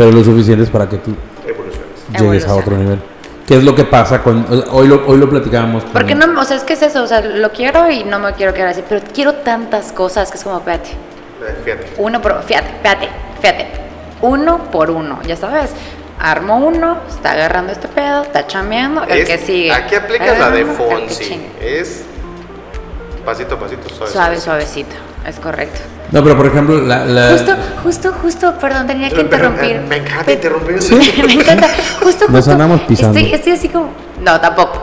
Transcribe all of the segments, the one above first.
pero lo suficientes para que tú llegues a otro nivel. ¿Qué es lo que pasa con hoy lo hoy lo platicábamos Porque no, o sea, es que es eso, o sea, lo quiero y no me quiero quedar así, pero quiero tantas cosas que es como, espérate. Eh, Fíjate. Uno por, fíjate, fíjate, fíjate. Uno por uno, ya sabes. Armo uno, está agarrando este pedo, está chambeando, el Es- que sigue. Aquí aplicas la de el que Fonsi. Es pasito a pasito, suave. Suave, suavecito, es correcto. No, pero por ejemplo, la, la- Justo, justo, justo, perdón, tenía que pero, interrumpir. me encanta interrumpir. me encanta. Justo, Nos justo. andamos pisando. Estoy, estoy así como. No, tampoco.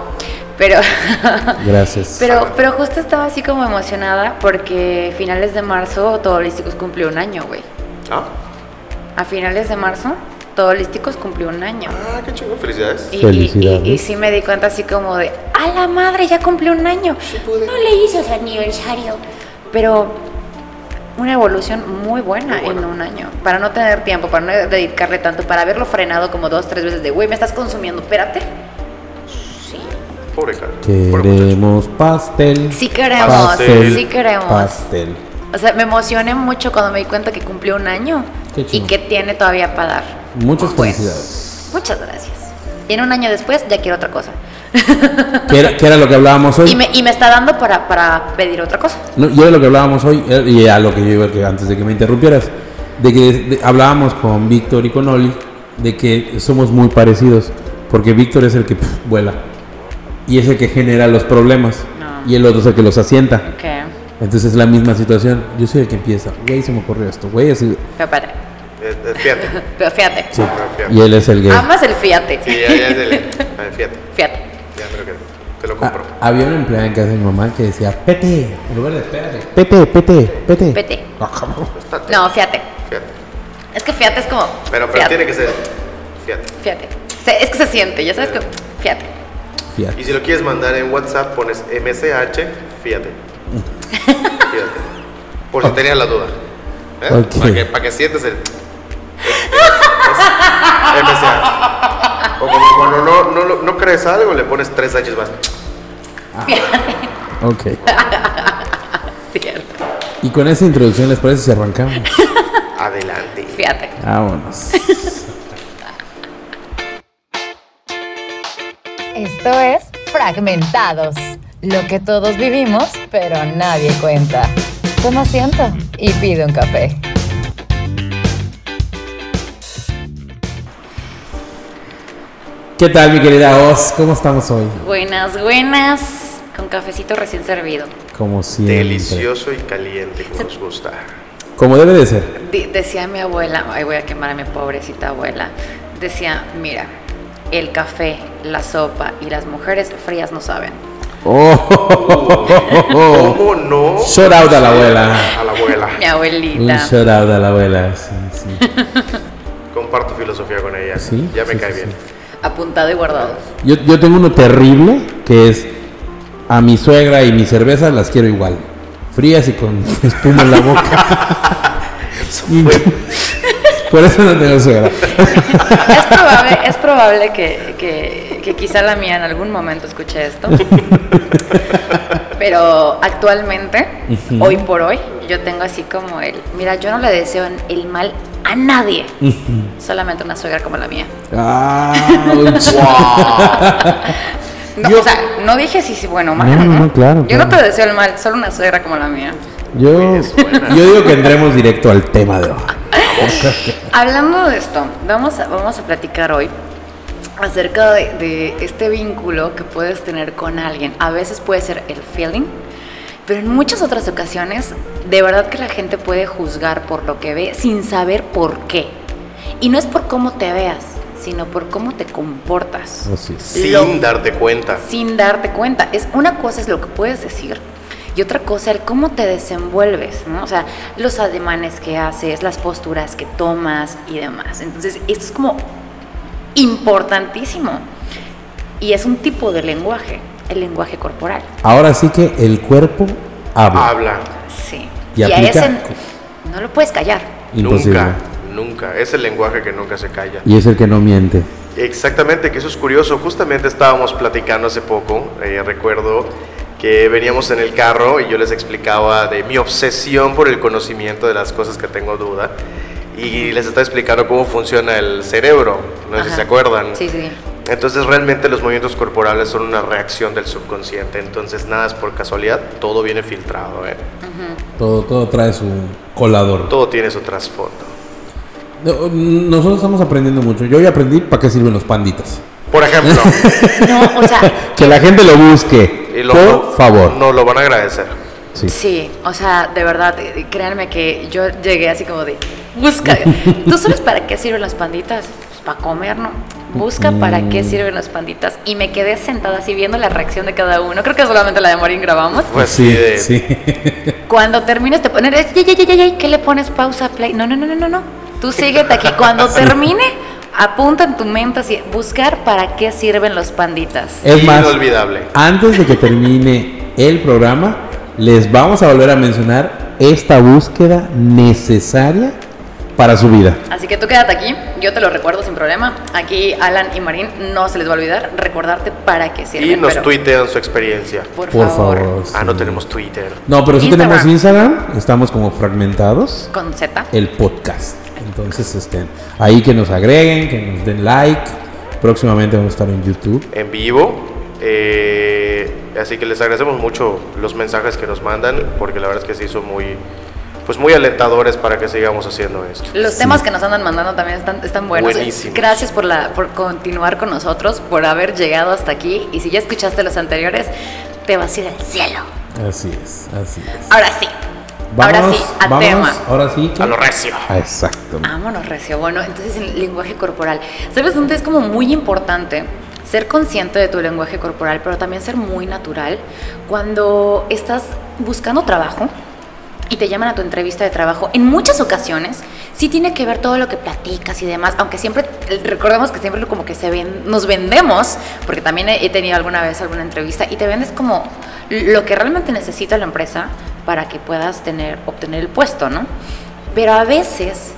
Pero. Gracias. Pero, pero justo estaba así como emocionada porque finales de marzo todo Holísticos cumplió un año, güey. Ah, A finales de marzo todo Holísticos cumplió un año. ah, qué chingón, felicidades. Y, Felicidades. y- y sí me di cuenta así como de, a la madre, ya cumplió un año. No le hizo su aniversario. Pero una evolución muy buena, Muy buena. en un año. Para no tener tiempo, para no dedicarle tanto, para haberlo frenado como dos, tres veces de, güey, me estás consumiendo, espérate. Sí. Pobre cara. Queremos pastel. Sí queremos, Pastel. sí queremos. Pastel. O sea, me emocioné mucho cuando me di cuenta que cumplió un año y que tiene todavía para dar. Muchas Pues, felicidades. Muchas gracias. Y en un año después ya quiero otra cosa. ¿Qué era, qué era lo que hablábamos hoy? Y me, y me está dando para, para pedir otra cosa. No, yo de lo que hablábamos hoy, eh, y a lo que yo iba que antes de que me interrumpieras, de que de- hablábamos con Víctor y con Oli, de que somos muy parecidos, porque Víctor es el que pf, vuela, y es el que genera los problemas, No. y el otro es el que los asienta. Entonces es la misma situación, yo soy el que empieza, güey, se me ocurrió esto, güey, así, Pero espérate. Eh, eh, fíjate. Pero fíjate. sí. Pero fíjate. y él es el que... Amas el fiate. Sí, ya, ya es. A ver, fíjate. Fíjate. Ya me lo quedo. Te lo Ah, compro. había una empleada en casa de mi mamá que decía, pete, en lugar de espérate, pete, pete, pete. Vete. Ah. No, fíjate. Fíjate. Es que fíjate es como. Pero, pero tiene que ser. Fíjate. Fíjate. Se- es que se siente, ya sabes que. Fíjate. Fíjate. Y si lo quieres mandar en WhatsApp, pones MCH, fíjate. Fíjate. Por si tenías la duda. ¿Eh? Para, que, para que sientes el. es MCH. O como cuando no, no, lo- no crees algo, le pones tres H's más. Ok. Cierto. Y con esa introducción, ¿les parece si arrancamos? Adelante. Fíjate. Vámonos. Esto es Fragmentados, lo que todos vivimos, pero nadie cuenta. Toma asiento y pide un café. ¿Qué tal, mi querida Oz? ¿Cómo estamos hoy? Buenas, buenas. Con cafecito recién servido. Como siempre. Delicioso y caliente, como nos gusta. Como debe de ser. Decía mi abuela, ay voy a quemar a mi pobrecita abuela, decía, mira, el café, la sopa y las mujeres frías no saben. Oh, ¿Cómo no? Shout out a la abuela. A la abuela. Mi Un abuelita. shout out a la abuela. Sí, sí. Comparto filosofía con ella. Sí, ya me sí, cae sí, bien. Apuntado y guardado. Yo, yo tengo uno terrible que es a mi suegra y mi cerveza las quiero igual. Frías y con espuma en la boca. Por eso no tengo suegra. Es probable, es probable que, que- que quizá la mía en algún momento escuche esto. Pero actualmente, hoy por hoy, yo tengo así como el, mira, yo no le deseo el mal a nadie, solamente una suegra como la mía. Ah, No, Yo- o sea, no dije si sí, bueno o No, malo, no, ¿no? no, claro, Yo no te deseo el mal, solo una suegra como la mía. yo, Uy, es buena. yo digo que entremos directo al tema de hoy. Hablando de esto, vamos a, vamos a platicar hoy acerca de, de este vínculo que puedes tener con alguien. A veces puede ser el feeling, pero en muchas otras ocasiones, de verdad que la gente puede juzgar por lo que ve sin saber por qué. Y no es por cómo te veas, sino por cómo te comportas. Así es. Sin Lo- darte cuenta. sin darte cuenta. Es una cosa es lo que puedes decir y otra cosa el cómo te desenvuelves, ¿no? O sea, los ademanes que haces, las posturas que tomas y demás. Entonces, esto es como importantísimo. Y es un tipo de lenguaje, el lenguaje corporal. Ahora sí que el cuerpo habla. Habla. Sí. Y a aplica- ese no lo puedes callar. Imposible. Nunca, nunca. Es el lenguaje que nunca se calla. Y es el que no miente. Exactamente, que eso es curioso. Justamente estábamos platicando hace poco, eh, recuerdo que veníamos en el carro y yo les explicaba de mi obsesión por el conocimiento de las cosas que tengo duda. y les está explicando cómo funciona el cerebro, no sé si se acuerdan. Sí, sí. Entonces realmente los movimientos corporales son una reacción del subconsciente, entonces nada es por casualidad, todo viene filtrado, ¿eh? Todo, todo trae su colador. todo tiene su trasfondo. No, Nosotros estamos aprendiendo mucho. Yo ya aprendí para qué sirven los panditas. Por ejemplo, No, o sea, Que la gente lo busque. Y lo- por favor. nos lo van a agradecer. Sí. Sí, o sea, de verdad, eh, créanme que yo llegué así como de, busca, ¿tú sabes para qué sirven las panditas? Pues para comer, ¿no? Busca para qué sirven las panditas. Y me quedé sentada así viendo la reacción de cada uno. Creo que solamente la de Morín grabamos. Pues sí, de- sí. Cuando termines te pones, ¿qué le pones pausa, play? No, no, no, no, no, no. Tú síguete aquí. Cuando termine, apunta en tu mente así, buscar para qué sirven los panditas. Es más, Inolvidable. antes de que termine el programa, les vamos a volver a mencionar esta búsqueda necesaria para su vida. Así que tú quédate aquí, yo te lo recuerdo sin problema. Aquí Alan y Marín no se les va a olvidar recordarte para qué sirven. Y nos pero, tuitean su experiencia. Por, Por favor. favor. Ah, no tenemos Twitter. No, pero sí Instagram. tenemos Instagram. Estamos como fragmentados. Con Z. El podcast. Entonces, estén ahí que nos agreguen, que nos den like. Próximamente vamos a estar en YouTube. en vivo. eh, así que les agradecemos mucho los mensajes que nos mandan, porque la verdad es que sí son muy, pues muy alentadores para que sigamos haciendo esto. Los Sí. temas que nos andan mandando también están, están buenos. Buenísimos. Gracias por, la, por continuar con nosotros, por haber llegado hasta aquí. Y si ya escuchaste los anteriores, te vas a ir al cielo. Así es, así es. Ahora sí. Ahora Vámonos, sí, al vámonos, tema. Ahora sí. ¿qué? A lo recio. Ah, Exacto. Vámonos, Recio. Bueno, entonces el lenguaje corporal. ¿Sabes dónde es como muy importante ser consciente de tu lenguaje corporal, pero también ser muy natural cuando estás buscando trabajo y te llaman a tu entrevista de trabajo? En muchas ocasiones sí tiene que ver todo lo que platicas y demás, aunque siempre, recordemos que siempre como que se ven, nos vendemos, porque también he tenido alguna vez alguna entrevista y te vendes como lo que realmente necesita la empresa para que puedas tener, obtener el puesto, ¿no? Pero a veces,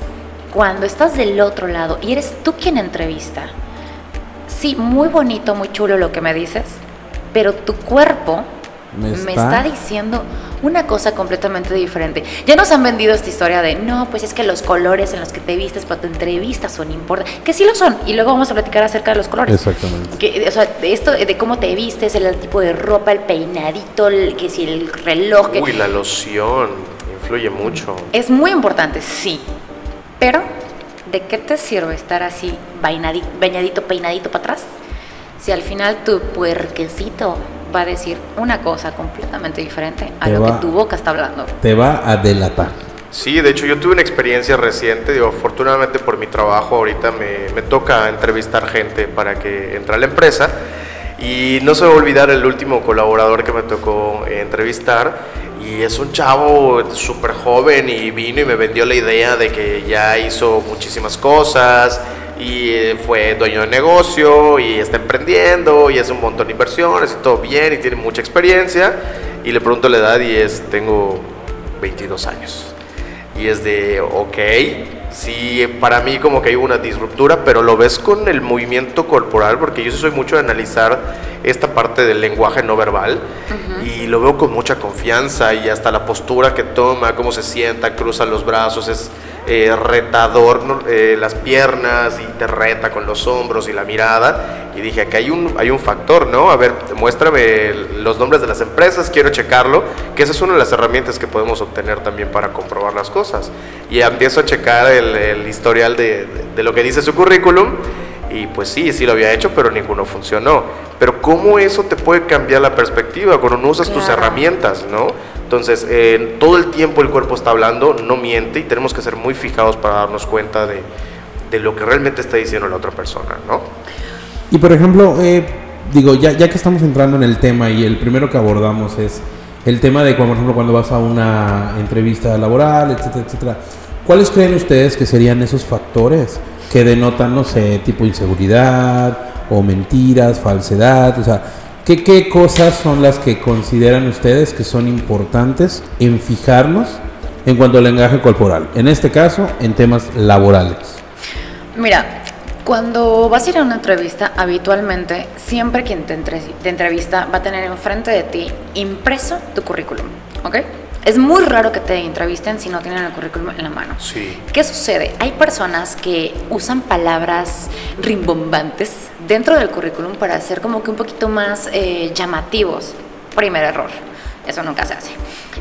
cuando estás del otro lado y eres tú quien entrevista, sí, muy bonito, muy chulo lo que me dices, pero tu cuerpo Me me está- está, diciendo una cosa completamente diferente. Ya nos han vendido esta historia de, no, pues es que los colores en los que te vistes para tu entrevista son importantes, que sí lo son, y luego vamos a platicar acerca de los colores. Exactamente. Que, o sea, de esto de cómo te vistes, el tipo de ropa, el peinadito, el, que si el reloj, que- Uy, la loción influye mucho. es muy importante, sí. Pero, ¿de qué te sirve estar así, bañadito, peinadito para atrás? Si al final tu puerquecito va a decir una cosa completamente diferente a Te lo va- que tu boca está hablando. Te va a delatar. Sí, de hecho yo tuve una experiencia reciente, digo, afortunadamente por mi trabajo ahorita me, me toca entrevistar gente para que entre a la empresa y no se va a olvidar el último colaborador que me tocó entrevistar y es un chavo súper joven y vino y me vendió la idea de que ya hizo muchísimas cosas y eh, fue dueño de negocio y está emprendiendo y hace un montón de inversiones y todo bien y tiene mucha experiencia y le pregunto la edad y es tengo 22 años. Y es de, ok, sí, para mí como que hay una disruptura, pero lo ves con el movimiento corporal, porque yo soy mucho de analizar esta parte del lenguaje no verbal y lo veo con mucha confianza y hasta la postura que toma, cómo se sienta, cruza los brazos, es eh, retador. Eh, las piernas y te reta con los hombros y la mirada. Y dije, aquí hay un, hay un factor, ¿no? A ver, muéstrame los nombres de las empresas, quiero checarlo, que esa es una de las herramientas que podemos obtener también para comprobar las cosas. Y empiezo a checar el, el historial de, de- de lo que dice su currículum. Y pues sí, sí lo había hecho, pero ninguno funcionó. Pero cómo eso te puede cambiar la perspectiva cuando no usas tus Claro. herramientas, ¿no? Entonces, todo el tiempo el cuerpo está hablando, no miente y tenemos que ser muy fijados para darnos cuenta de, de lo que realmente está diciendo la otra persona, ¿no? Y por ejemplo, eh, digo, ya, ya que estamos entrando en el tema y el primero que abordamos es el tema de, por ejemplo, cuando vas a una entrevista laboral, etcétera, etcétera. ¿Cuáles creen ustedes que serían esos factores que denotan, no sé, tipo inseguridad o mentiras, falsedad? O sea, ¿qué, qué cosas son las que consideran ustedes que son importantes en fijarnos en cuanto al lenguaje corporal? En este caso, en temas laborales. Mira, cuando vas a ir a una entrevista, habitualmente, siempre quien te, entre- te entrevista va a tener enfrente de ti impreso tu currículum, ¿ok? Es muy raro que te entrevisten si no tienen el currículum en la mano. Sí. ¿Qué sucede? Hay personas que usan palabras rimbombantes dentro del currículum para hacer como que un poquito más eh, llamativos. Primer error. Eso nunca se hace.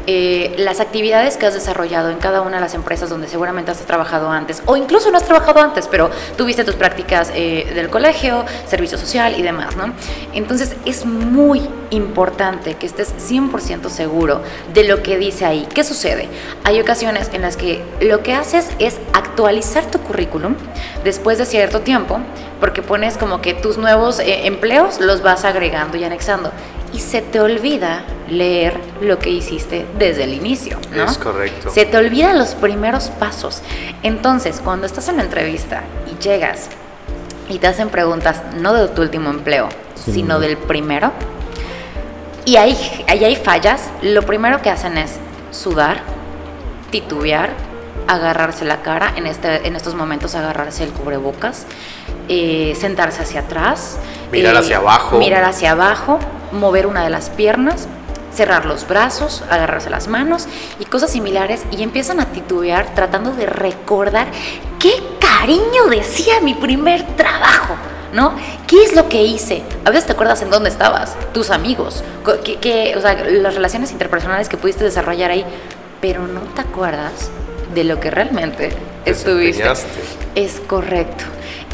Eh, las actividades que has desarrollado en cada una de las empresas donde seguramente has trabajado antes, o incluso no has trabajado antes, pero tuviste tus prácticas eh, del colegio, servicio social y demás, ¿no? Entonces es muy importante que estés 100% seguro de lo que dice ahí. ¿Qué sucede? Hay ocasiones en las que lo que haces es actualizar tu currículum después de cierto tiempo, porque pones como que tus nuevos eh, empleos los vas agregando y anexando y se te olvida leer lo que hiciste desde el inicio, ¿no? Es correcto. Se te olvidan los primeros pasos. Entonces, cuando estás en la entrevista y llegas y te hacen preguntas no de tu último empleo, Sí. sino del primero, y ahí, ahí hay fallas, lo primero que hacen es sudar, titubear, agarrarse la cara, en, este, en estos momentos agarrarse el cubrebocas, eh, sentarse hacia atrás, Mirar eh, hacia abajo. mirar hacia abajo, mover una de las piernas, cerrar los brazos, agarrarse las manos y cosas similares y empiezan a titubear tratando de recordar qué cariño decía mi primer trabajo. ¿No? ¿Qué es lo que hice? A veces te acuerdas en dónde estabas, tus amigos, qué- qué- o sea, las relaciones interpersonales que pudiste desarrollar ahí, pero no te acuerdas de lo que realmente estuviste. Es correcto.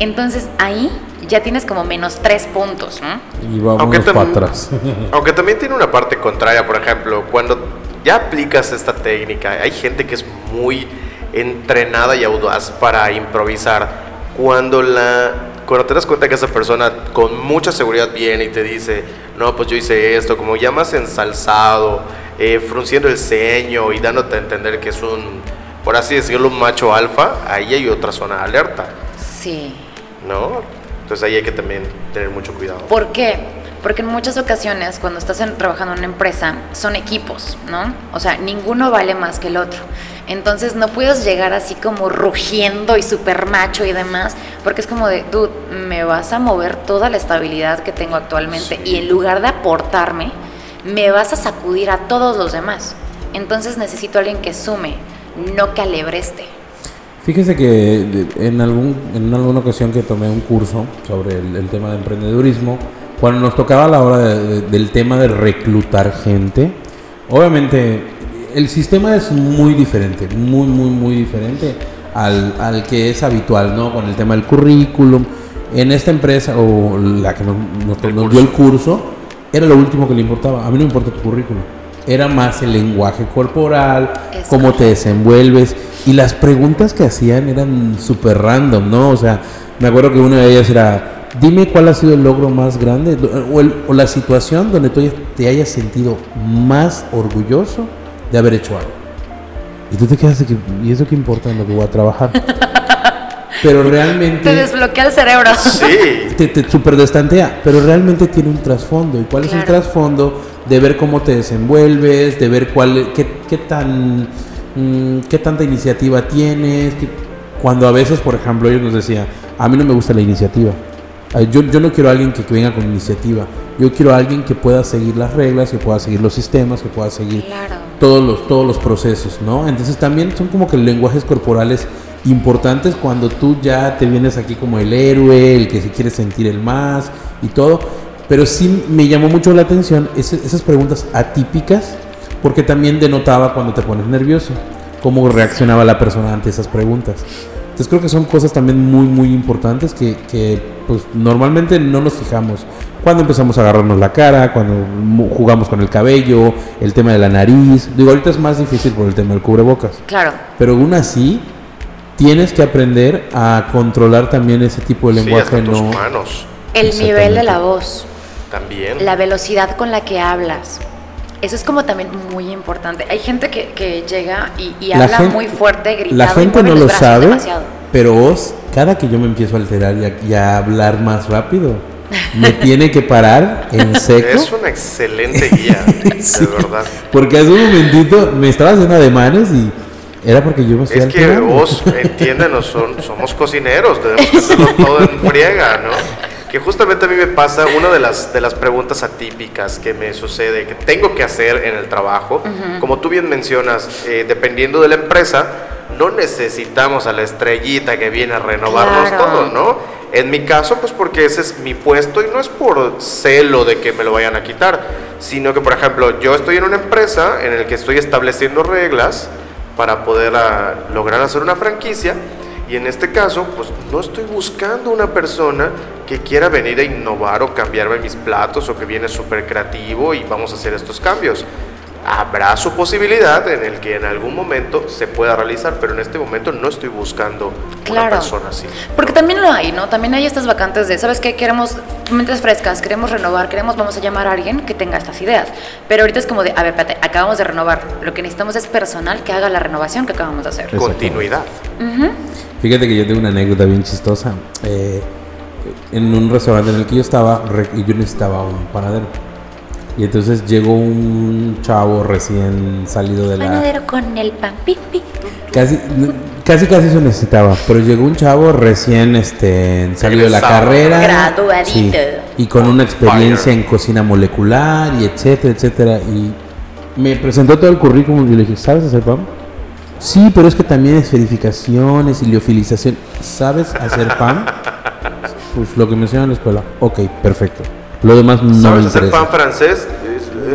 Entonces ahí ya tienes como menos tres puntos, ¿no? Y vámonos Aunque, para atrás. aunque también tiene una parte contraria, por ejemplo, cuando ya aplicas esta técnica, hay gente que es muy entrenada y audaz para improvisar. Cuando la cuando te das cuenta que esa persona con mucha seguridad viene y te dice, no, pues yo hice esto, como ya más ensalzado, eh, frunciendo el ceño y dándote a entender que es un, por así decirlo, un macho alfa, ahí hay otra zona de alerta, Sí. ¿no? Entonces ahí hay que también tener mucho cuidado. ¿Por qué? Porque en muchas ocasiones cuando estás en- trabajando en una empresa son equipos, ¿no? O sea, ninguno vale más que el otro. Entonces no puedes llegar así como rugiendo y super macho y demás, porque es como de, dude, me vas a mover toda la estabilidad que tengo actualmente y en lugar de aportarme, me vas a sacudir a todos los demás. Entonces necesito a alguien que sume, no que alebreste. Fíjese que en, algún, en alguna ocasión que tomé un curso sobre el, el tema de emprendedurismo, cuando nos tocaba la hora de- de- del tema de reclutar gente, obviamente el sistema es muy diferente, muy, muy, muy diferente al, al que es habitual, ¿no? Con el tema del currículum. En esta empresa, o la que nos, nos- El nos dio el curso, era lo último que le importaba. A mí no me importa tu currículum. Era más el lenguaje corporal, Es cómo te correcto. desenvuelves. Y las preguntas que hacían eran súper random, ¿no? O sea, me acuerdo que una de ellas era, dime cuál ha sido el logro más grande o, el- o la situación donde tú te hayas sentido más orgulloso de haber hecho algo. Y tú te quedas de que, ¿y eso qué importa en lo que voy a trabajar? Pero realmente Te desbloquea el cerebro. Sí, te, te super destantea, pero realmente tiene un trasfondo. ¿Y cuál es el Claro. trasfondo? De ver cómo te desenvuelves, de ver cuál, qué, qué tan, qué tanta iniciativa tienes. qué- cuando a veces, por ejemplo, ellos nos decían, a mí no me gusta la iniciativa. Ay, Yo, yo no quiero a alguien que, que venga con iniciativa. Yo quiero a alguien que pueda seguir las reglas, que pueda seguir los sistemas, que pueda seguir Claro. todos los, todos los procesos, ¿no? Entonces también son como que lenguajes corporales importantes cuando tú ya te vienes aquí como el héroe, el que se quiere sentir el más y todo. Pero sí me llamó mucho la atención esas preguntas atípicas porque también denotaba cuando te pones nervioso, cómo reaccionaba la persona ante esas preguntas. Entonces creo que son cosas también muy, muy importantes que, que, pues, normalmente no nos fijamos. Cuando empezamos a agarrarnos la cara, cuando jugamos con el cabello, el tema de la nariz. Digo, ahorita es más difícil por el tema del cubrebocas. Claro. Pero aún así, tienes que aprender a controlar también ese tipo de sí, lenguaje. tus no, manos El nivel de la voz. también. la velocidad con la que hablas. Eso es como también muy importante. Hay gente que, que llega y, y La habla muy fuerte, gritado. La gente no lo sabe, demasiado. pero vos, cada que yo me empiezo a alterar y a, y a hablar más rápido, me tiene que parar en seco. Es una excelente guía, Sí. de verdad. Porque hace un momentito me estaba haciendo ademanes y era porque yo me estoy Es que alterando. vos, entiéndenos, son, somos cocineros, tenemos que hacerlo todo en friega, ¿no? Que justamente a mí me pasa una de las, de las preguntas atípicas que me sucede, que tengo que hacer en el trabajo. Como tú bien mencionas, eh, dependiendo de la empresa, no necesitamos a la estrellita que viene a renovarnos Claro. todo, ¿no? En mi caso, pues porque ese es mi puesto y no es por celo de que me lo vayan a quitar, sino que, por ejemplo, yo estoy en una empresa en el que estoy estableciendo reglas para poder lograr hacer una franquicia y en este caso, pues no estoy buscando una persona que quiera venir a innovar o cambiarme mis platos o que viene súper creativo y vamos a hacer estos cambios. Habrá su posibilidad en el que en algún momento se pueda realizar, pero en este momento no estoy buscando una Claro. persona así. Porque también lo hay, ¿no? También hay estas vacantes de, ¿sabes qué? Queremos mentes frescas, queremos renovar, queremos, vamos a llamar a alguien que tenga estas ideas. Pero ahorita es como de, a ver, espérate, acabamos de renovar. Lo que necesitamos es personal que haga la renovación que acabamos de hacer. Continuidad. Fíjate que yo tengo una anécdota bien chistosa. Eh, en un restaurante en el que yo estaba, yo necesitaba un panadero. Y entonces llegó un chavo recién salido de la... Panadero con el pan pipi. Casi, casi, casi eso necesitaba. Pero llegó un chavo recién este, salido de la carrera. Graduadito. y con una experiencia Fire. en cocina molecular y etcétera, etcétera. Y me presentó todo el currículum y le dije, ¿sabes hacer pan? Sí, pero es que también es verificaciones y liofilización. ¿Sabes hacer pan? Pues lo que me enseñaron en la escuela. Ok, perfecto. Lo demás no me ¿Sabes hacer pan francés?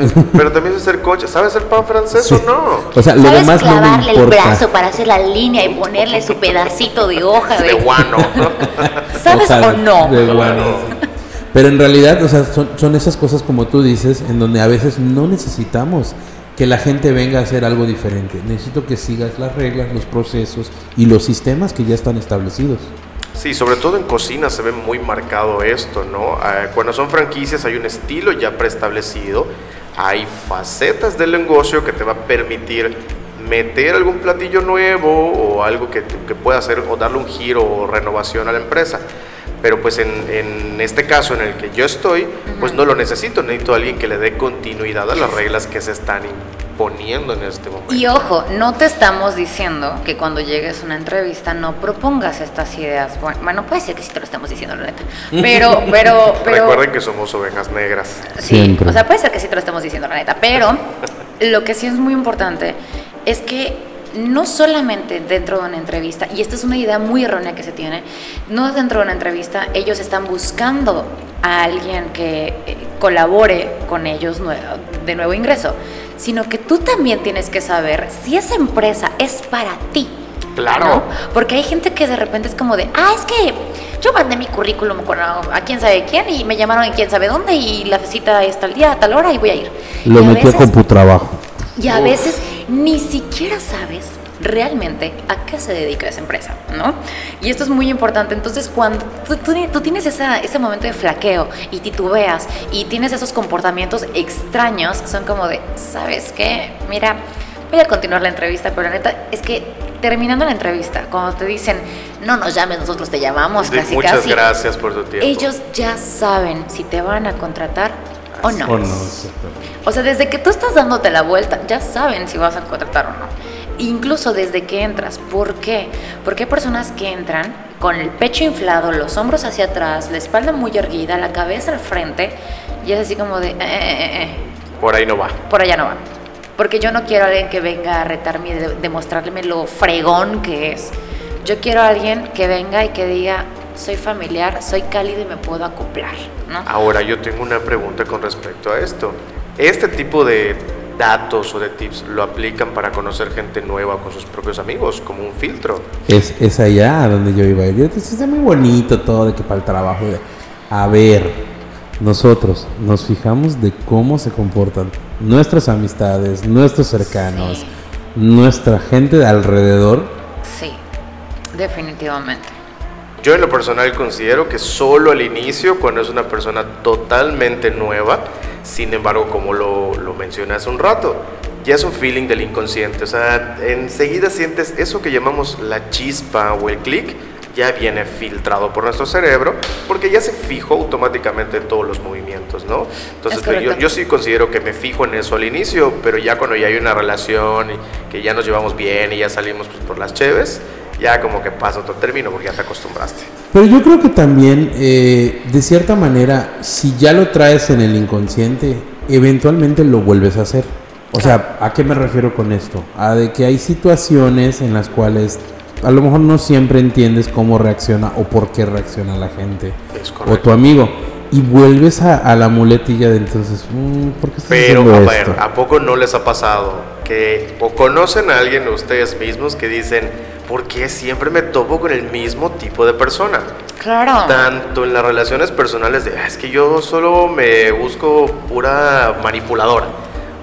Es- es- pero también sé hacer coche. ¿Sabes hacer pan francés Sí. o no? O sea, lo ¿Sabes demás no me clavarle el importa. brazo para hacer la línea y ponerle su pedacito de hoja De de... guano. ¿Sabes o no? de guano. Pero en realidad, o sea, son, son esas cosas como tú dices, en donde a veces no necesitamos que la gente venga a hacer algo diferente. Necesito que sigas las reglas, los procesos y los sistemas que ya están establecidos. Sí, sobre todo en cocina se ve muy marcado esto, ¿no? Ah, Cuando son franquicias hay un estilo ya preestablecido, hay facetas del negocio que te va a permitir meter algún platillo nuevo o algo que, que pueda hacer o darle un giro o renovación a la empresa. Pero pues en, en este caso en el que yo estoy, pues no lo necesito, necesito a alguien que le dé continuidad a las reglas que se están imponiendo en este momento. Y ojo, no te estamos diciendo que cuando llegues a una entrevista no propongas estas ideas. Bueno, bueno, puede ser que sí te lo estamos diciendo, la neta. Pero, pero, pero... Recuerden que somos ovejas negras. Sí, Siempre. o sea, puede ser que sí te lo estemos diciendo, la neta, pero lo que sí es muy importante es que no solamente dentro de una entrevista, y esta es una idea muy errónea que se tiene, no dentro de una entrevista ellos están buscando a alguien que eh, colabore con ellos de nuevo ingreso, sino que tú también tienes que saber si esa empresa es para ti. Claro. ¿no? Porque hay gente que de repente es como de, ah, es que yo mandé mi currículum con a, a quién sabe quién y me llamaron en quién sabe dónde y la cita es tal día, a tal hora y voy a ir. Lo y a metí a veces, CompuTrabajo. y a veces ni siquiera sabes realmente a qué se dedica esa empresa, ¿no? Y esto es muy importante. Entonces, cuando tú, tú- tú tienes esa- ese momento de flaqueo y titubeas y tienes esos comportamientos extraños, son como de, ¿sabes qué? Mira, voy a continuar la entrevista, pero la neta es que terminando la entrevista, cuando te dicen, no nos llames, nosotros te llamamos, casi muchas casi, gracias por tu tiempo. ellos ya saben si te van a contratar o no. ¿O no? Exactamente. O sea, desde que tú estás dándote la vuelta, ya saben si vas a contratar o no. Incluso desde que entras. ¿Por qué? Porque hay personas que entran con el pecho inflado, los hombros hacia atrás, la espalda muy erguida, la cabeza al frente, y es así como de, eh, eh, eh, Por ahí no va. por allá no va. Porque yo no quiero a alguien que venga a retarme y de- demostrarme lo fregón que es. Yo quiero a alguien que venga y que diga, soy familiar, soy cálido y me puedo acoplar, ¿no? Ahora yo tengo una pregunta con respecto a esto. ¿Este tipo de datos o de tips lo aplican para conocer gente nueva con sus propios amigos como un filtro? Es, es allá a donde yo iba. Yo, está muy bonito todo de que para el trabajo. de- A ver, nosotros nos fijamos de cómo se comportan nuestras amistades, nuestros cercanos, Sí. nuestra gente de alrededor. Sí, definitivamente. Yo en lo personal considero que solo al inicio, cuando es una persona totalmente nueva, sin embargo, como lo, lo mencioné hace un rato, ya es un feeling del inconsciente. O sea, enseguida sientes eso que llamamos la chispa o el clic, ya viene filtrado por nuestro cerebro, porque ya se fijó automáticamente en todos los movimientos, ¿no? Entonces, yo, yo sí considero que me fijo en eso al inicio, pero ya cuando ya hay una relación y que ya nos llevamos bien y ya salimos pues, por las cheves, ya como que pasa otro término porque ya te acostumbraste. Pero yo creo que también, eh, de cierta manera, si ya lo traes en el inconsciente, eventualmente lo vuelves a hacer. O sea, ¿a qué me refiero con esto? A de que hay situaciones en las cuales a lo mejor no siempre entiendes cómo reacciona o por qué reacciona la gente Es o tu amigo y vuelves a, a la muletilla de entonces, mm, ¿por qué estás Pero, haciendo a ver, esto? ¿a poco no les ha pasado que o conocen a alguien ustedes mismos que dicen, ¿por qué siempre me topo con el mismo tipo de persona? Claro. Tanto en las relaciones personales de, "Ah, es que yo solo me busco pura manipuladora,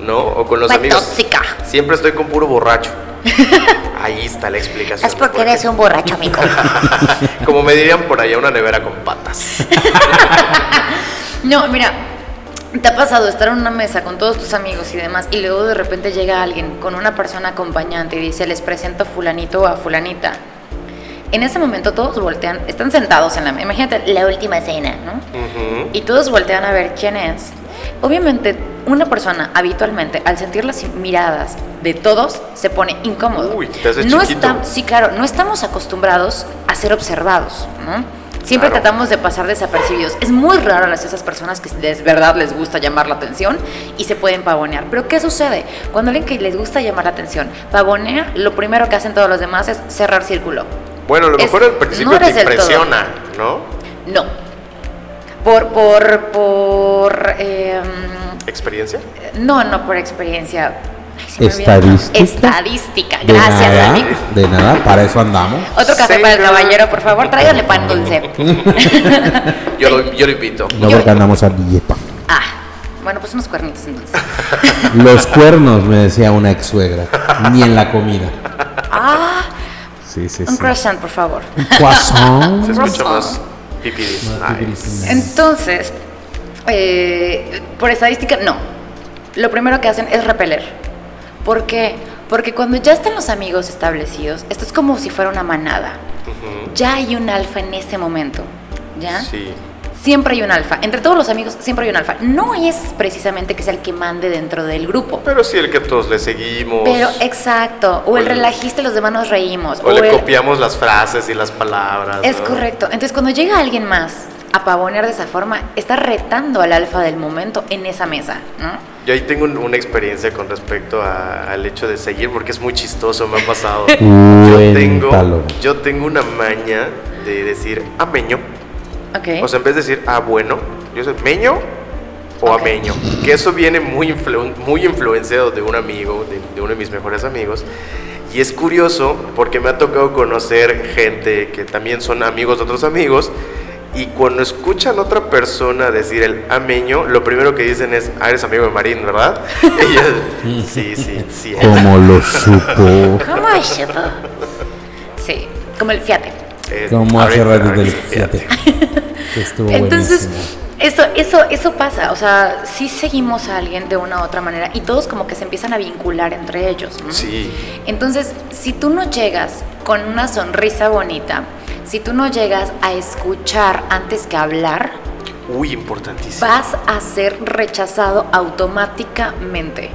¿no? O con los Muy amigos. tóxica. Siempre estoy con puro borracho. Ahí está la explicación. Es porque por eres un borracho, amigo. Como me dirían por allá, una nevera con patas. No, mira, te ha pasado estar en una mesa con todos tus amigos y demás y luego de repente llega alguien con una persona acompañante y dice, les presento a fulanito o a fulanita. En ese momento todos voltean, están sentados en la imagínate la última cena, ¿no? Ujú. Y todos voltean a ver quién es. Obviamente, una persona habitualmente, al sentir las miradas de todos, se pone incómodo. Uy, te haces no estam- sí, claro, no estamos acostumbrados a ser observados, ¿no? Siempre Claro. tratamos de pasar desapercibidos. Es muy raro las esas personas que de verdad les gusta llamar la atención y se pueden pavonear. Pero ¿qué sucede? Cuando alguien que les gusta llamar la atención pavonea, lo primero que hacen todos los demás es cerrar círculo. Bueno, a lo Es- mejor al no principio te del todo. impresiona, ¿no? No. Por, por, por, em, ¿Experiencia? no, no por experiencia. Ay. Estadística. Estadística, De gracias, nada, amigo. de nada, para eso andamos. Otro café para el caballero, por favor, tráigale pan dulce. Yo lo, yo lo invito. No porque andamos a dieta. ah, bueno, pues unos cuernitos entonces. Los cuernos, me decía una ex suegra, ni en la comida. Ah, Sí, sí, un sí. croissant, por favor. Croissant. Se escucha más pipidis. Ay. Entonces, eh, por estadística, no. Lo primero que hacen es repeler. ¿Por qué? Porque cuando ya están los amigos establecidos, esto es como si fuera una manada. Ujú. Ya hay un alfa en ese momento. ¿Ya? Sí. Siempre hay un alfa. Entre todos los amigos siempre hay un alfa. No es precisamente que sea el que mande dentro del grupo. Pero sí el que todos le seguimos. Pero exacto. O el O el- relajista y los demás nos reímos. o le el- copiamos las frases y las palabras. Es ¿no? correcto. Entonces, cuando llega alguien más a pavonear de esa forma, está retando al alfa del momento en esa mesa, ¿no? Yo ahí tengo un- una experiencia con respecto a- al hecho de seguir, porque es muy chistoso, me ha pasado. yo, tengo, yo tengo una maña de decir ameño. Ok. O sea, en vez de decir ah, bueno, yo soy meño o Ok. ameño. Que eso viene muy, influ- muy influenciado de un amigo, de, de uno de mis mejores amigos. Y es curioso porque me ha tocado conocer gente que también son amigos de otros amigos. Y cuando escuchan a otra persona decir el ameño, lo primero que dicen es, ah, eres amigo de Marín, ¿verdad? Y yo, sí, sí, sí. es". Como lo supo. ¿Cómo es eso? Sí, como el fiate. Eh, Como hace rato del. Estuvo Entonces, buenísimo. eso, eso, eso pasa. O sea, sí seguimos a alguien de una u otra manera y todos como que se empiezan a vincular entre ellos. ¿no? Sí. Entonces, si tú no llegas con una sonrisa bonita, si tú no llegas a escuchar antes que hablar, Uy, importantísimo. vas a ser rechazado automáticamente.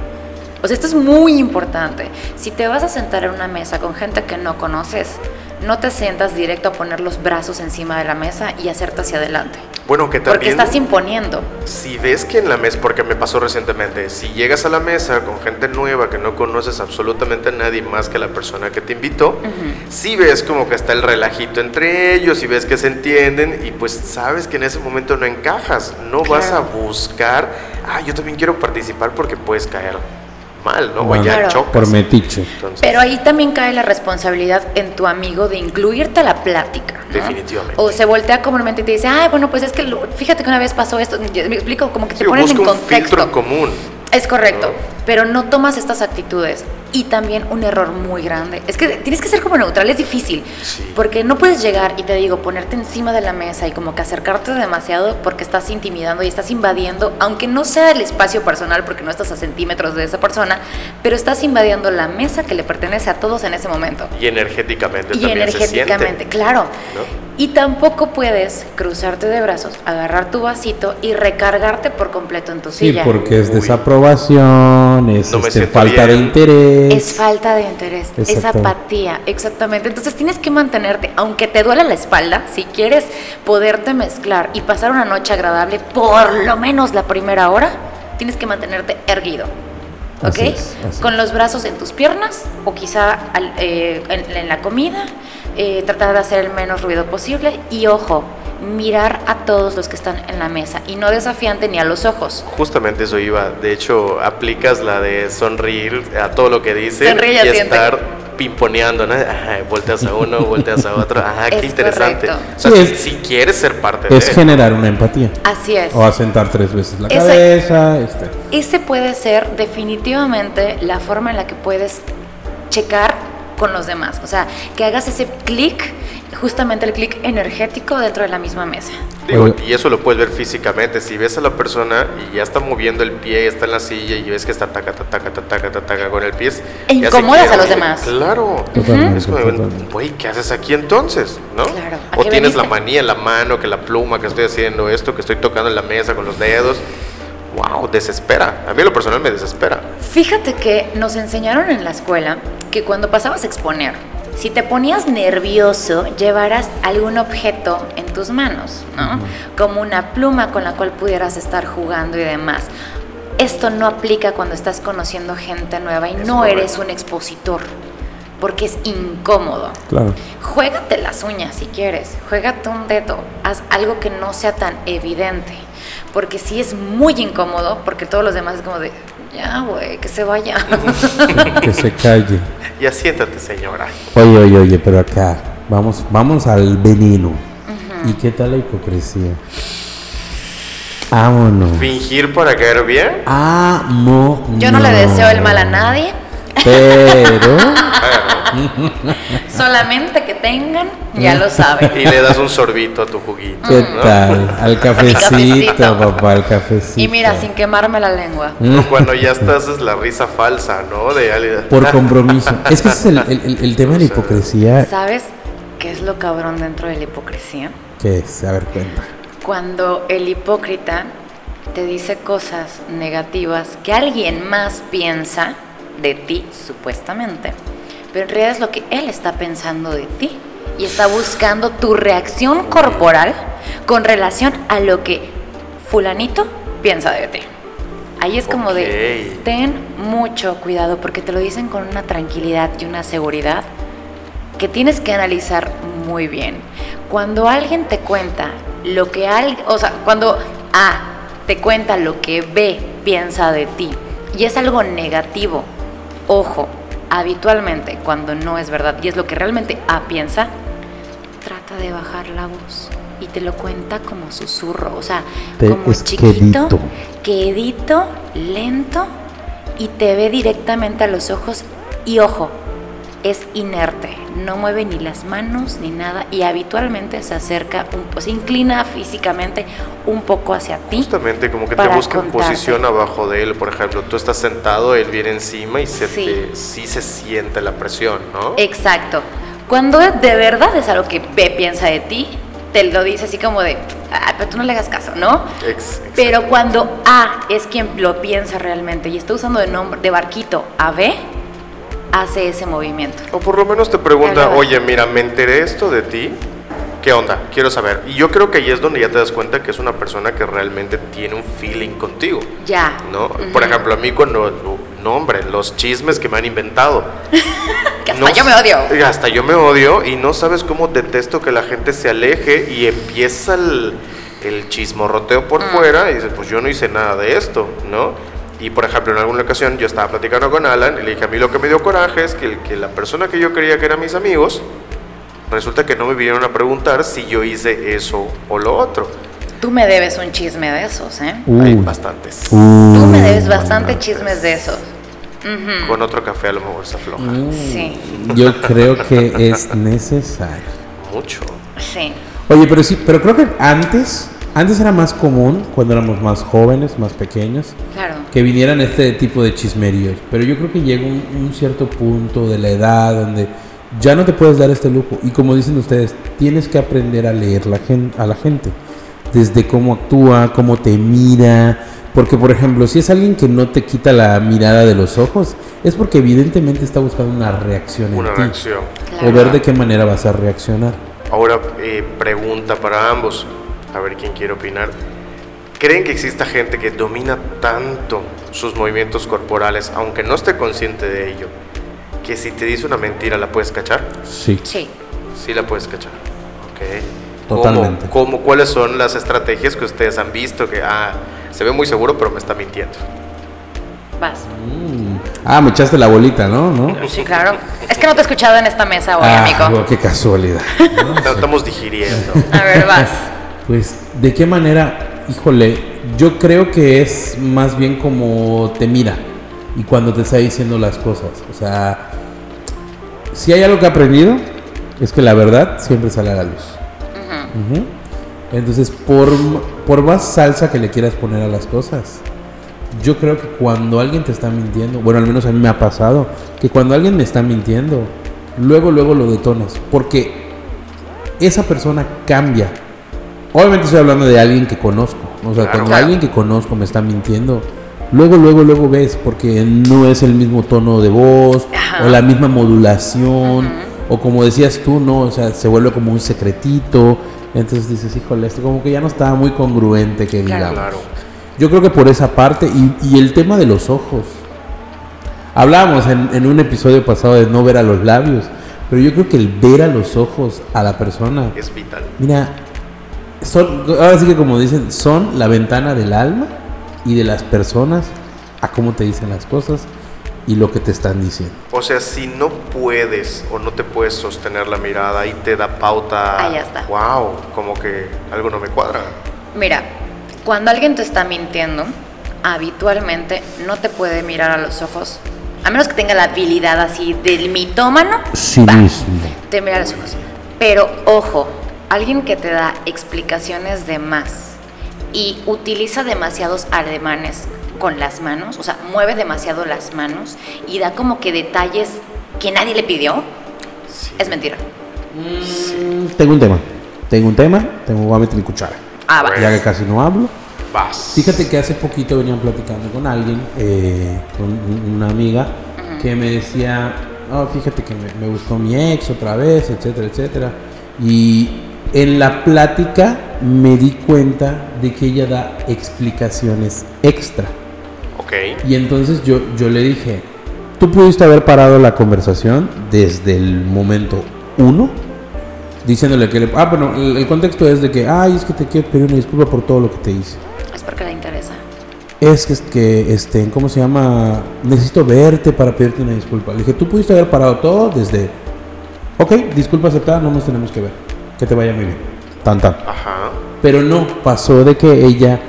O sea, esto es muy importante. Si te vas a sentar en una mesa con gente que no conoces, no te sientas directo a poner los brazos encima de la mesa y hacerte hacia adelante. Bueno, que Porque también... estás imponiendo. Si ves que en la mesa, porque me pasó recientemente, si llegas a la mesa con gente nueva que no conoces absolutamente a nadie más que la persona que te invitó, si ves como que está el relajito entre ellos y ves que se entienden y pues sabes que en ese momento no encajas, no vas a buscar, ah, yo también quiero participar porque puedes caer mal, ¿no? Bueno, o ya Claro. chocas. Por metiche. Entonces, Pero ahí también cae la responsabilidad en tu amigo de incluirte a la plática. ¿no? Definitivamente. O se voltea comúnmente y te dice, ay, bueno, pues es que lo- fíjate que una vez pasó esto. Yo me explico, como que te sí, ponen busca en un contexto. filtro en común. Es correcto, ¿no? pero no tomas estas actitudes. Y también un error muy grande. Es que tienes que ser como neutral, es difícil. Sí. Porque no puedes llegar y te digo, ponerte encima de la mesa y como que acercarte demasiado porque estás intimidando y estás invadiendo, aunque no sea el espacio personal porque no estás a centímetros de esa persona, pero estás invadiendo la mesa que le pertenece a todos en ese momento. Y energéticamente Y también se energéticamente, siente. claro. ¿no? Y tampoco puedes cruzarte de brazos, agarrar tu vasito y recargarte por completo en tu Sí, silla. porque es Uy. desaprobación, es No este, falta de interés. Interés. Es falta de interés, es apatía, exactamente. Entonces tienes que mantenerte, aunque te duele la espalda, si quieres poderte mezclar y pasar una noche agradable, por lo menos la primera hora, tienes que mantenerte erguido. ¿Ok? Así es, así Con los brazos en tus piernas o quizá al- eh, en, en la comida, eh, tratar de hacer el menos ruido posible y ojo, mirar a todos los que están en la mesa y no desafiante ni a los ojos. Justamente eso iba. De hecho, aplicas la de sonreír a todo lo que dicen Sonríe y estar pimponeando, ¿no? Ajá, volteas a uno, volteas a otro. Ajá, qué Es interesante. correcto. O sea, Sí, si, si quieres ser parte Es de generar una empatía. Así es. O asentar tres veces la Ese- cabeza. Este. Ese puede ser definitivamente la forma en la que puedes checar con los demás. O sea, que hagas ese clic, justamente el clic energético dentro de la misma mesa. Digo, y eso lo puedes ver físicamente. Si ves a la persona y ya está moviendo el pie, está en la silla y ves que está taca, taca, taca, taca, taca, taca con el pie. E incomodas a los demás. Claro. Es como, güey, ¿qué haces aquí entonces? ¿No? Claro, ¿a O tienes la manía en la mano, que la pluma, que estoy haciendo esto, que estoy tocando en la mesa con los dedos. Wow, desespera. A mí lo personal me desespera. Fíjate que nos enseñaron en la escuela que cuando pasabas a exponer, si te ponías nervioso, llevaras algún objeto en tus manos, ¿no? Como una pluma con la cual pudieras estar jugando y demás. Esto no aplica cuando estás conociendo gente nueva y Es no correcto. eres un expositor, porque es incómodo. Claro. Juégate las uñas si quieres, juégate un dedo, haz algo que no sea tan evidente, porque sí es muy incómodo, porque todos los demás es como de, ya, güey, que se vaya. Que se calle. Ya siéntate, señora. Oye, oye, oye, pero acá. Vamos, vamos al veneno. ¿Y qué tal la hipocresía? Vámonos. Fingir para caer bien. Vámonos. Yo no le deseo el mal a nadie, Pero. solamente que tengan, ya lo saben. Y le das un sorbito a tu juguito. ¿Qué ¿no? tal? Al cafecito, cafecito. papá, al cafecito. Y mira, sin quemarme la lengua. Cuando ya estás es la risa falsa, ¿no? De alguien. Por compromiso. Es que ese es el, el- el- el tema de la hipocresía. ¿Sabes qué es lo cabrón dentro de la hipocresía? ¿Qué es? A ver, cuenta. Cuando el hipócrita te dice cosas negativas que alguien más piensa de ti, supuestamente, pero en realidad es lo que él está pensando de ti y está buscando tu reacción corporal con relación a lo que fulanito piensa de ti. Ahí es como de, Ok. ten mucho cuidado porque te lo dicen con una tranquilidad y una seguridad que tienes que analizar muy bien. Cuando alguien te cuenta lo que alguien, o sea, cuando A te cuenta lo que B piensa de ti y es algo negativo, ojo, habitualmente cuando no es verdad y es lo que realmente A piensa, trata de bajar la voz y te lo cuenta como susurro, o sea, Te- como chiquito, quedito. quedito, lento y te ve directamente a los ojos y ojo, es inerte, no mueve ni las manos ni nada y habitualmente se acerca, un, se inclina físicamente un poco hacia ti. Justamente como que te busca en posición abajo de él, por ejemplo, tú estás sentado, él viene encima y se Sí. te- sí se siente la presión, ¿no? Exacto. Cuando de verdad es algo que B piensa de ti, te lo dice así como de, "Ah, pero tú no le hagas caso, ¿no? Ex- exacto. Pero cuando A es quien lo piensa realmente y está usando de nombre de barquito a B, hace ese movimiento. O por lo menos te pregunta, oye, mira, me enteré esto de ti, ¿qué onda? Quiero saber. Y yo creo que ahí es donde ya te das cuenta que es una persona que realmente tiene un feeling contigo, Ya. ¿no? Por ejemplo, a mí cuando, no hombre, los chismes que me han inventado. Que hasta No yo me odio. Hasta yo me odio y no sabes cómo detesto que la gente se aleje y empieza el, el chismorroteo por Mm. fuera y dices, pues yo no hice nada de esto, ¿no? Y por ejemplo, en alguna ocasión yo estaba platicando con Alan y le dije, a mí lo que me dio coraje es que, el- que la persona que yo creía que eran mis amigos, resulta que no me vinieron a preguntar si yo hice eso o lo otro. Tú me debes un chisme de esos, ¿eh? Hay Uy. bastantes. Tú me debes bastante chismes de esos. Ujú. Con otro café a lo mejor se afloja. Sí, Yo creo que es necesario. Mucho. sí. Oye, pero sí, pero creo que antes, antes era más común, cuando éramos más jóvenes, más pequeños, Claro. que vinieran este tipo de chismeríos. Pero yo creo que llega un, un cierto punto de la edad donde ya no te puedes dar este lujo. Y como dicen ustedes, tienes que aprender a leer la gen- a la gente. Desde cómo actúa, cómo te mira, Porque, por ejemplo, si es alguien que no te quita la mirada de los ojos, es porque evidentemente está buscando una reacción Una en ti. reacción. Claro. O ver de qué manera vas a reaccionar. Ahora, eh, pregunta para ambos, a ver quién quiere opinar. ¿Creen que exista gente que domina tanto sus movimientos corporales, aunque no esté consciente de ello, que si te dice una mentira la puedes cachar? Sí. Sí. Sí la puedes cachar. Ok. Totalmente. ¿Cómo, cómo- cuáles son las estrategias que ustedes han visto que, ah, se ve muy seguro, pero me está mintiendo? Vas. Mm. Ah, me echaste la bolita, ¿no? ¿No? Sí, claro. Es que no te he escuchado en esta mesa hoy, Ah, amigo. qué casualidad. No, Estamos digiriendo. A ver, vas. Pues, ¿de qué manera? Híjole, yo creo que es más bien como te mira y cuando te está diciendo las cosas. O sea, si hay algo que he aprendido, es que la verdad siempre sale a la luz. Entonces, por, por más salsa que le quieras poner a las cosas, yo creo que cuando alguien te está mintiendo, bueno, al menos a mí me ha pasado, que cuando alguien me está mintiendo, luego, luego lo detonas. Porque esa persona cambia. Obviamente estoy hablando de alguien que conozco. ¿no? O sea, Claro. cuando Claro. alguien que conozco me está mintiendo, luego, luego, luego ves, porque no es el mismo tono de voz Ajá. o la misma modulación, o como decías tú, ¿no? O sea, se vuelve como un secretito. Entonces dices, híjole, esto como que ya no estaba muy congruente, que digamos. Claro. Yo creo que por esa parte y, y el tema de los ojos. Hablábamos en, en un episodio pasado de no ver a los labios, pero yo creo que el ver a los ojos a la persona, Es vital. mira, son, ahora sí que como dicen, son la ventana del alma y de las personas a cómo te dicen las cosas y lo que te están diciendo. O sea, si no puedes o no te puedes sostener la mirada, ahí te da pauta. Ahí ya está. Wow, como que algo no me cuadra. Mira, cuando alguien te está mintiendo, habitualmente no te puede mirar a los ojos, a menos que tenga la habilidad así del mitómano. Cinismo. Te mira a los ojos. Pero ojo, alguien que te da explicaciones de más y utiliza demasiados ademanes con las manos, o sea, mueve demasiado las manos y da como que detalles que nadie le pidió, es mentira. Mm, Tengo un tema, tengo un tema, tengo, voy a meter mi cuchara. Ah, va. Ya que casi no hablo. Vas. Fíjate que hace poquito venían platicando con alguien, eh, con un- una amiga, que me decía, oh, fíjate que me, me buscó mi ex otra vez, etcétera, etcétera. Y en la plática me di cuenta de que ella da explicaciones extra. Ok. Y entonces yo, yo le dije, tú pudiste haber parado la conversación desde el momento uno, diciéndole que, le, ah, bueno, el, el contexto es de que, ay, es que te quiero pedir una disculpa por todo lo que te hice. Es porque le interesa. Es que, es que, este, ¿cómo se llama? Necesito verte para pedirte una disculpa. Le dije, tú pudiste haber parado todo desde, ok, disculpa aceptada, no nos tenemos que ver. Que te vaya muy bien. Tan, tan. Ajá. Pero no, pasó de que ella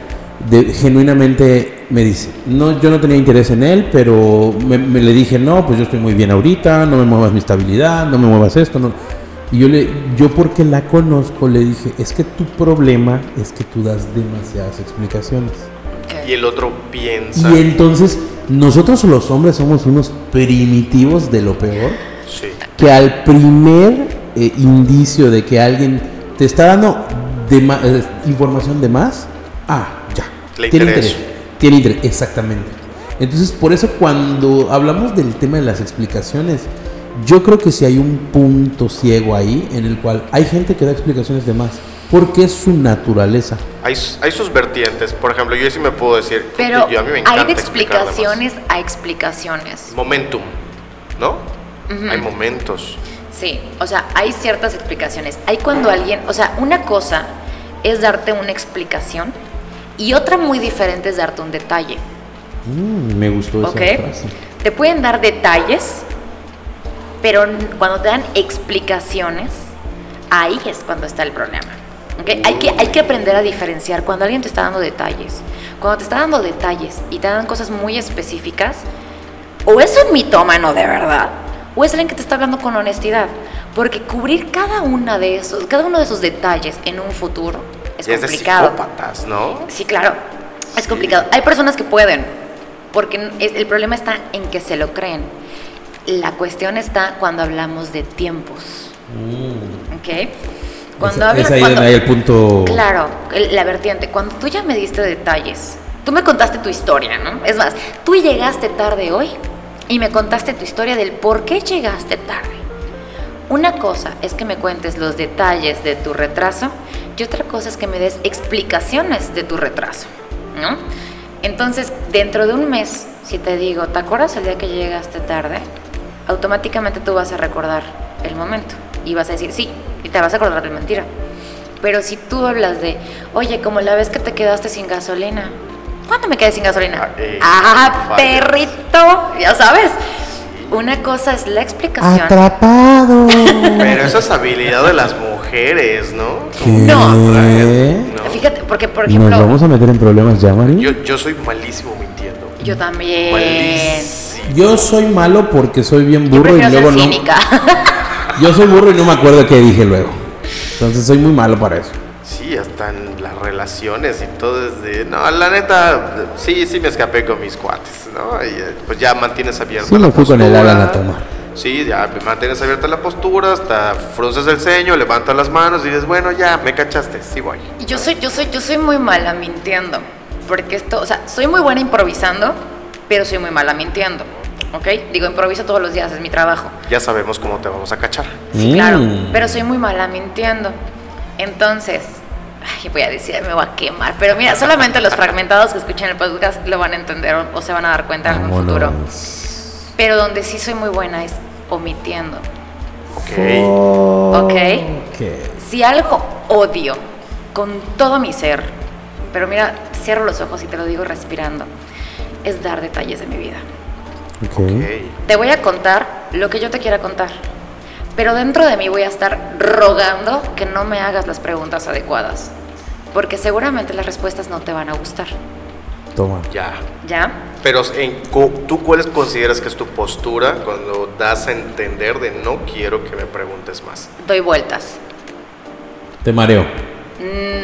de- genuinamente me dice, no, yo no tenía interés en él, pero me, me le dije, no, pues yo estoy muy bien ahorita, no me muevas mi estabilidad, no me muevas esto, no. Y yo le, yo porque la conozco le dije, es que tu problema es que tú das demasiadas explicaciones. Y el otro piensa. Y entonces nosotros los hombres somos unos primitivos de lo peor Sí. que al primer eh, indicio de que alguien te está dando de eh, información de más, ah, ya. Le tiene interés. Tiene interés, exactamente. Entonces, por eso cuando hablamos del tema de las explicaciones, yo creo que si hay un punto ciego ahí en el cual hay gente que da explicaciones de más, porque es su naturaleza. Hay, hay sus vertientes. Por ejemplo, yo sí me puedo decir. Pero yo, a mí me encanta hay de explicar de explicaciones a explicaciones. Momentum, ¿no? Hay momentos. Sí, o sea, hay ciertas explicaciones. Hay cuando alguien, o sea, una cosa es darte una explicación y otra muy diferente es darte un detalle. Mm, me gustó esa ¿Ok? frase. Te pueden dar detalles, pero cuando te dan explicaciones, ahí es cuando está el problema. ¿Ok? Hay, que, hay que aprender a diferenciar cuando alguien te está dando detalles. Cuando te está dando detalles y te dan cosas muy específicas, o es un mitómano de verdad, o es alguien que te está hablando con honestidad. Porque cubrir cada, una de esos, cada uno de esos detalles en un futuro es es de complicado. psicópatas, ¿no? Sí, claro. Es complicado. Hay personas que pueden, porque el problema está en que se lo creen. La cuestión está cuando hablamos de tiempos. ¿Ok? Cuando Mm. Es- hablan- es ahí cuando- donde hay el punto. Claro, el- la vertiente. Cuando tú ya me diste detalles Tú me contaste tu historia, ¿no? Es más, tú llegaste tarde hoy y me contaste tu historia del por qué llegaste tarde. Una cosa es que me cuentes los detalles de tu retraso y otra cosa es que me des explicaciones de tu retraso, ¿no? Entonces, dentro de un mes, si te digo, ¿te acuerdas el día que llegaste tarde? Automáticamente tú vas a recordar el momento y vas a decir sí y te vas a acordar de mentira. Pero si tú hablas de, oye, como la vez que te quedaste sin gasolina, ¿cuándo me quedé sin gasolina? Ah, eh, ah, fallas. perrito, ya sabes. Una cosa es la explicación. Atrapado. Pero eso es habilidad de las mujeres, ¿no? ¿Qué? No. ¿No? Fíjate, porque por ¿Nos ejemplo, vamos a meter en problemas ya, Mari? Yo, yo soy malísimo mintiendo. yo también. Malísimo. Yo soy malo porque soy bien Yo burro y luego ser no. cínica. Yo soy burro y no me acuerdo qué dije luego. Entonces soy muy malo para eso. Sí, hasta en relaciones y todo es de... No, la neta, sí, sí me escapé con mis cuates, ¿no? Y eh, pues ya mantienes abierta Sí, la fui con el postura. Alan a tomar. Sí, ya mantienes abierta la postura, hasta frunces el ceño, levantas las manos y dices, bueno, ya, me cachaste, sí voy. Y Yo soy, yo soy, yo soy muy mala mintiendo. Porque esto, o sea, soy muy buena improvisando, pero soy muy mala mintiendo. ¿Ok? Digo, improviso todos los días, es mi trabajo. Ya sabemos cómo te vamos a cachar. Sí, Mm. claro. Pero soy muy mala mintiendo. Entonces, ay, voy a decir, me voy a quemar. Pero mira, solamente los fragmentados que escuchen el podcast lo van a entender o, o se van a dar cuenta en algún futuro. Pero donde sí soy muy buena es omitiendo. Ok. ¿Ok? Ok. Si algo odio con todo mi ser, pero mira, cierro los ojos y te lo digo respirando, es dar detalles de mi vida. Ok. Ok. Te voy a contar lo que yo te quiera contar, pero dentro de mí voy a estar rogando que no me hagas las preguntas adecuadas, porque seguramente las respuestas no te van a gustar. Toma. Ya. ¿Ya? Pero en, ¿tú cuáles consideras que es tu postura cuando das a entender de no quiero que me preguntes más? Doy vueltas. Te mareo.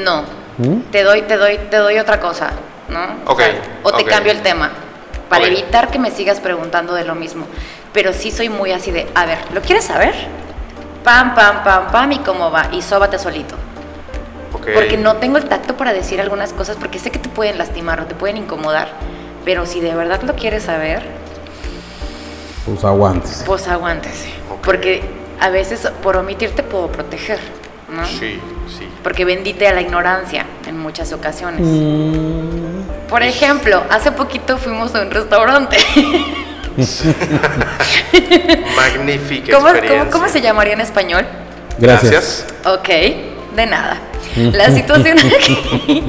No. ¿Mm? Te doy, te doy, te doy otra cosa, ¿no? Ok, o te cambio el tema para evitar que me sigas preguntando de lo mismo. Pero sí soy muy así de, a ver, ¿lo quieres saber? Pam, pam, pam, pam, y cómo va, y sóbate solito. Ok. Porque no tengo el tacto para decir algunas cosas, porque sé que te pueden lastimar o te pueden incomodar. Pero si de verdad lo quieres saber, Pues aguantes. pues aguántese. Ok. Porque a veces por omitir te puedo proteger, ¿no? Sí, sí. Porque bendite a la ignorancia en muchas ocasiones. Mm. Por ejemplo, hace poquito fuimos a un restaurante. Magnífica ¿Cómo, experiencia. cómo, cómo se llamaría en español? Gracias. Ok, de nada. La situación aquí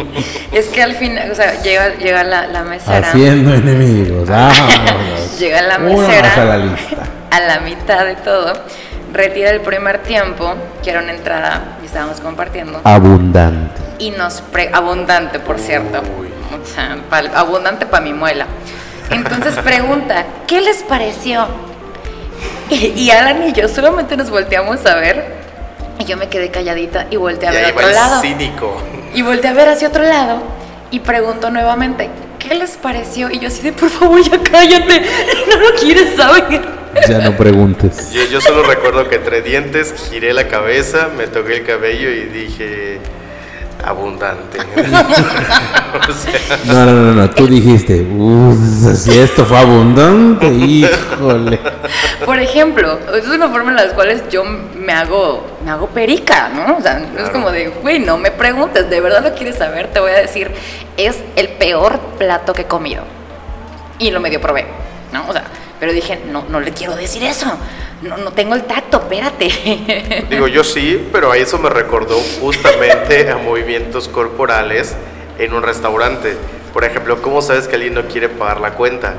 es que al final, o sea, llega, llega la, la mesera. Haciendo enemigos. Vámonos. Llega la mesera. más a la lista. a la mitad de todo, retira el primer tiempo, que era una entrada y estábamos compartiendo, Abundante. y nos pre abundante, por cierto, Uy. o sea, pal- abundante para mi muela. Entonces pregunta, ¿qué les pareció? Y, y Alan y yo solamente nos volteamos a ver, y yo me quedé calladita y volteé a Y ver ahí va otro el lado. cínico. Y volteé a ver hacia otro lado y pregunto nuevamente, ¿qué les pareció? Y yo así de, por favor, ya cállate, no lo quieres saber. Ya no preguntes. Yo, yo solo recuerdo que entre dientes giré la cabeza, me toqué el cabello y dije abundante. O sea, No, no, no, no. Tú dijiste, "Uf, si esto fue abundante, híjole. Por ejemplo, es una forma en la cual yo me hago, me hago perica, ¿no? O sea, no es como de, güey, no me preguntes, de verdad lo quieres saber, te voy a decir, es el peor plato que he comido. Y lo medio probé, ¿no? O sea, pero dije, no, no le quiero decir eso, no, no tengo el tacto, espérate. digo yo sí, pero a eso me recordó justamente a movimientos corporales en un restaurante. Por ejemplo, ¿cómo sabes que alguien no quiere pagar la cuenta?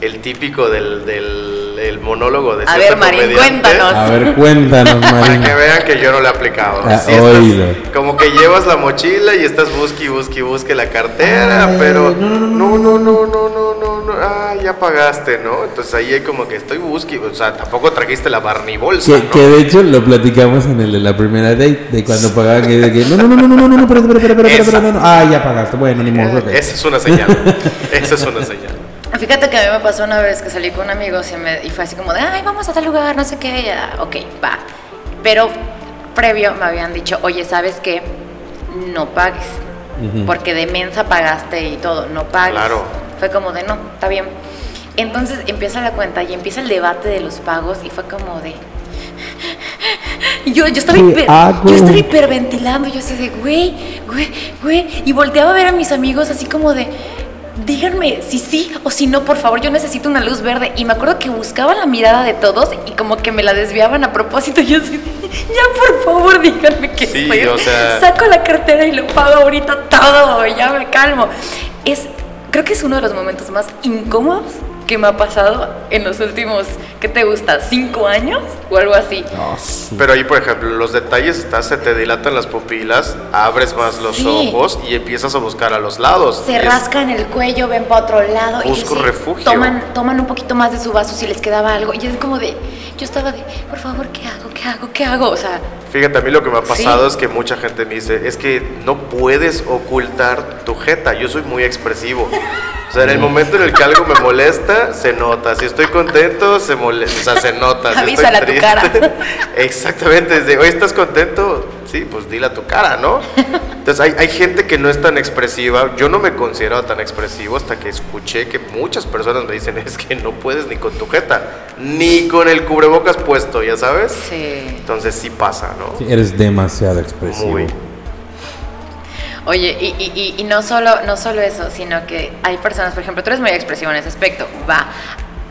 El típico del, del el monólogo de A ver, Marín, cuéntanos. A ver, cuéntanos, Para Marina. que vean que yo no lo he aplicado. Ah, Sí estás- oído. como que llevas la mochila y estás busque y busque y busque la cartera, Ay, pero no, no, no, no, no, no, no, no, no, ah, ya pagaste, ¿no? Entonces ahí hay como que estoy busque, o sea, tampoco trajiste la Barney bolsa, Que, ¿no? que de hecho lo platicamos en el de la primera date, de cuando pagaban que, de que no, no, no, no, no, no, no, no, espera, espera, espera, espera, no, no. Ah, ya pagaste, bueno, ni modo. Esa es una señal. Esa es una señal. Fíjate que a mí me pasó una vez que salí con amigos y, me, y fue así como de, ay, vamos a tal lugar, no sé qué, ya, ok, va. Pero previo me habían dicho, oye, ¿sabes qué? No pagues. Ujú. porque de mensa pagaste y todo, no pagues. Claro. Fue como de, no, está bien. Entonces empieza la cuenta y empieza el debate de los pagos y fue como de... Yo, yo, estaba yo estaba hiperventilando, yo así de, güey, güey, güey, y volteaba a ver a mis amigos así como de, díganme si sí o si no, por favor, yo necesito una luz verde. Y me acuerdo que buscaba la mirada de todos y como que me la desviaban a propósito. Yo así, ya por favor, díganme que Sí, estoy. o sea- Saco la cartera y lo pago ahorita todo, ya me calmo. Es, creo que es uno de los momentos más incómodos que me ha pasado en los últimos, ¿qué te gusta? ¿Cinco años o algo así? Ah, sí. Pero ahí, por ejemplo, los detalles estás, se te dilatan las pupilas, abres más los Sí. ojos y empiezas a buscar a los lados. Se rascan el cuello, ven para otro lado Busco y sí, refugio. Toman, toman un poquito más de su vaso si les quedaba algo. Y es como de, yo estaba de, por favor, ¿qué hago? ¿Qué hago? ¿Qué hago? O sea, Fíjate, a mí lo que me ha pasado Sí. es que mucha gente me dice, es que no puedes ocultar tu jeta, yo soy muy expresivo. O sea, en el momento en el que algo me molesta, se nota. Si estoy contento, se molesta, o sea, se nota. Si estoy Avísale a tu triste- cara. Exactamente, desde, hoy estás contento, sí, pues dile a tu cara, ¿no? Entonces hay, hay gente que no es tan expresiva, yo no me considero tan expresivo hasta que escuché que muchas personas me dicen, es que no puedes ni con tu jeta, ni con el cubrebocas puesto, ya sabes. sí. Entonces sí pasa, ¿no? Sí, eres demasiado expresivo. Muy. Oye, y, y- y- y no, solo, no solo eso, sino que hay personas, por ejemplo, tú eres muy expresivo en ese aspecto, va.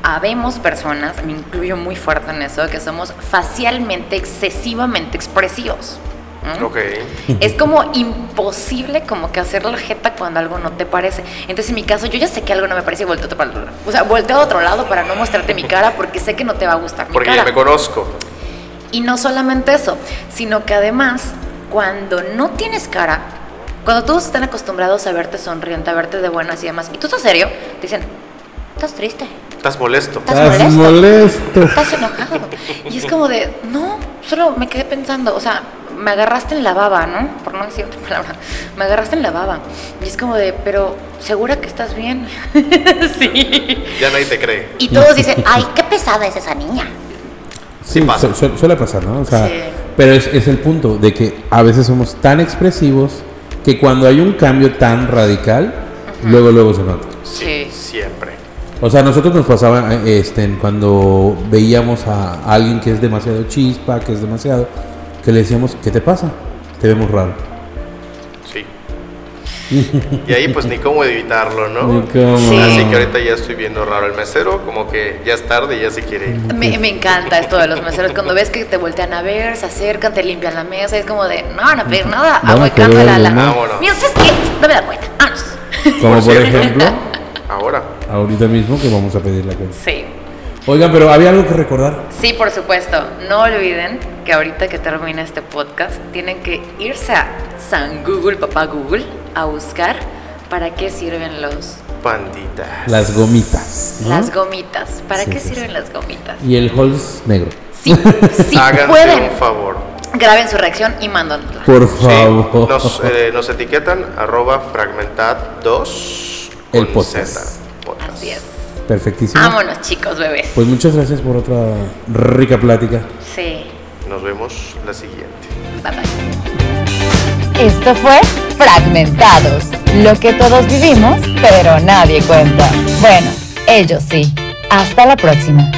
Habemos personas, me incluyo muy fuerte en eso, que somos facialmente excesivamente expresivos. ¿M? Ok. Es como imposible como que hacer la jeta cuando algo no te parece. Entonces en mi caso yo ya sé que algo no me parece y volteo para otro lado. O sea, volteo a otro lado para no mostrarte mi cara porque sé que no te va a gustar mi Porque cara. ya me conozco. Y no solamente eso, sino que además, cuando no tienes cara, cuando todos están acostumbrados a verte sonriente, a verte de buenas y demás, y tú estás serio, te dicen, estás triste, Estás molesto. estás molesto. estás enojado. Y es como de, no, solo me quedé pensando, o sea, me agarraste en la baba, ¿no? Por no decir otra palabra, me agarraste en la baba. Y es como de, pero, ¿segura que estás bien? sí. Ya nadie te cree. Y todos dicen, ay, qué pesada es esa niña. Sí, pasa. su- su- suele pasar, ¿no? O sea, Sí. pero es, es el punto de que a veces somos tan expresivos que cuando hay un cambio tan radical, luego, luego se nota. Sí. Siempre. O sea, a nosotros nos pasaba eh, este, cuando veíamos a alguien que es demasiado chispa, que es demasiado, que le decíamos, ¿qué te pasa? Te vemos raro. Sí. Y ahí pues ni cómo evitarlo, ¿no? Ni cómo. Sí. Así que ahorita ya estoy viendo raro el mesero, como que ya es tarde y ya se quiere ir. Me, me encanta esto de los meseros. Cuando ves que te voltean a ver, se acercan, te limpian la mesa, es como de, no van a pedir nada, agua y La... ¿no? Vámonos. Mira, ¿sabes qué? Dame la cuenta. Vámonos. Como por ejemplo, Ahora. ahorita mismo que vamos a pedir la cuenta. Sí. Oigan, pero había algo que recordar. Sí, por supuesto. No olviden que ahorita que termina este podcast, tienen que irse a San Google, papá Google, a buscar para qué sirven los Pandita. Las gomitas. ¿no? las gomitas. ¿Para Sí, qué sí, sirven las gomitas? Y el Halls negro. Sí, sí Háganse pueden. un favor. Graben su reacción y mándanosla. Por Sí, favor. nos, eh, nos etiquetan arroba fragmentad 2 El podcast. Podcast. Así es. Perfectísimo. Vámonos, chicos, bebés. Pues muchas gracias por otra rica plática. Sí. Nos vemos la siguiente. Bye bye. Esto fue Fragmentados, lo que todos vivimos, pero nadie cuenta. Bueno, ellos sí. Hasta la próxima.